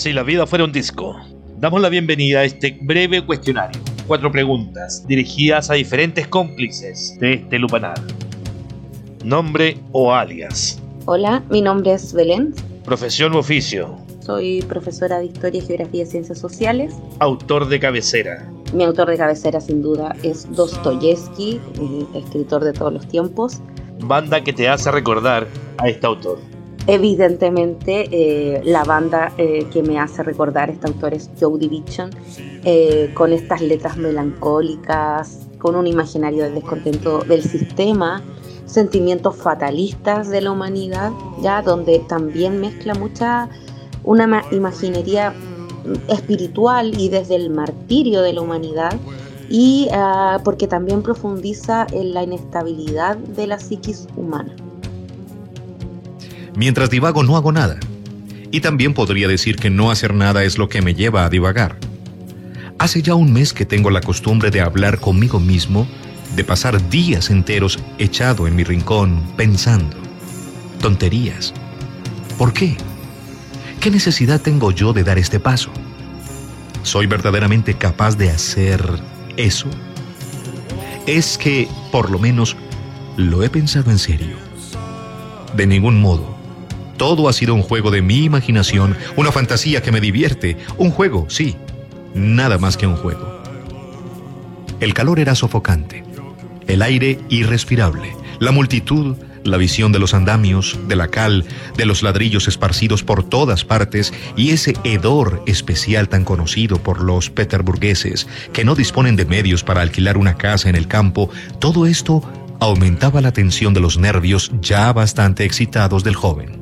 Si la vida fuera un disco. Damos la bienvenida a este breve cuestionario. Cuatro preguntas dirigidas a diferentes cómplices de este lupanar. Nombre o alias. Hola, mi nombre es Belén. Profesión u oficio. Soy profesora de Historia, Geografía y Ciencias Sociales. Autor de cabecera. Mi autor de cabecera sin duda es Dostoyevsky, el escritor de todos los tiempos. Banda que te hace recordar a este autor. Evidentemente, eh, la banda eh, que me hace recordar este autor es Joe Division, eh, con estas letras melancólicas, con un imaginario del descontento del sistema, sentimientos fatalistas de la humanidad, ya donde también mezcla mucha una imaginería espiritual y desde el martirio de la humanidad y ah, porque también profundiza en la inestabilidad de la psiquis humana. Mientras divago no hago nada. Y también podría decir que no hacer nada es lo que me lleva a divagar. Hace ya un mes que tengo la costumbre de hablar conmigo mismo, de pasar días enteros echado en mi rincón pensando. Tonterías. ¿Por qué? ¿Qué necesidad tengo yo de dar este paso? ¿Soy verdaderamente capaz de hacer eso? Es que, por lo menos, lo he pensado en serio. De ningún modo. Todo ha sido un juego de mi imaginación, una fantasía que me divierte. Un juego, sí. Nada más que un juego. El calor era sofocante, el aire irrespirable, la multitud la visión de los andamios, de la cal, de los ladrillos esparcidos por todas partes y ese hedor especial tan conocido por los peterburgueses que no disponen de medios para alquilar una casa en el campo, todo esto aumentaba la tensión de los nervios ya bastante excitados del joven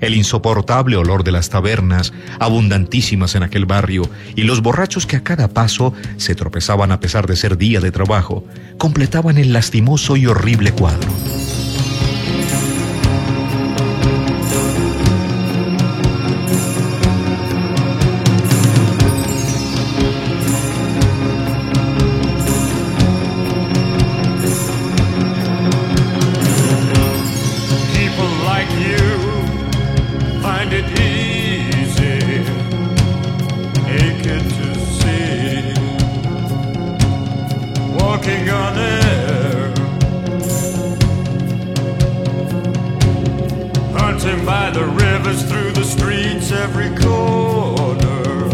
el insoportable olor de las tabernas, abundantísimas en aquel barrio, y los borrachos que a cada paso se tropezaban a pesar de ser día de trabajo, completaban el lastimoso y horrible cuadro. find it easy, naked to see, walking on air, hunting by the rivers, through the streets, every corner,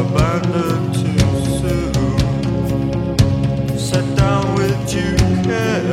abandoned too soon. Set down with you care.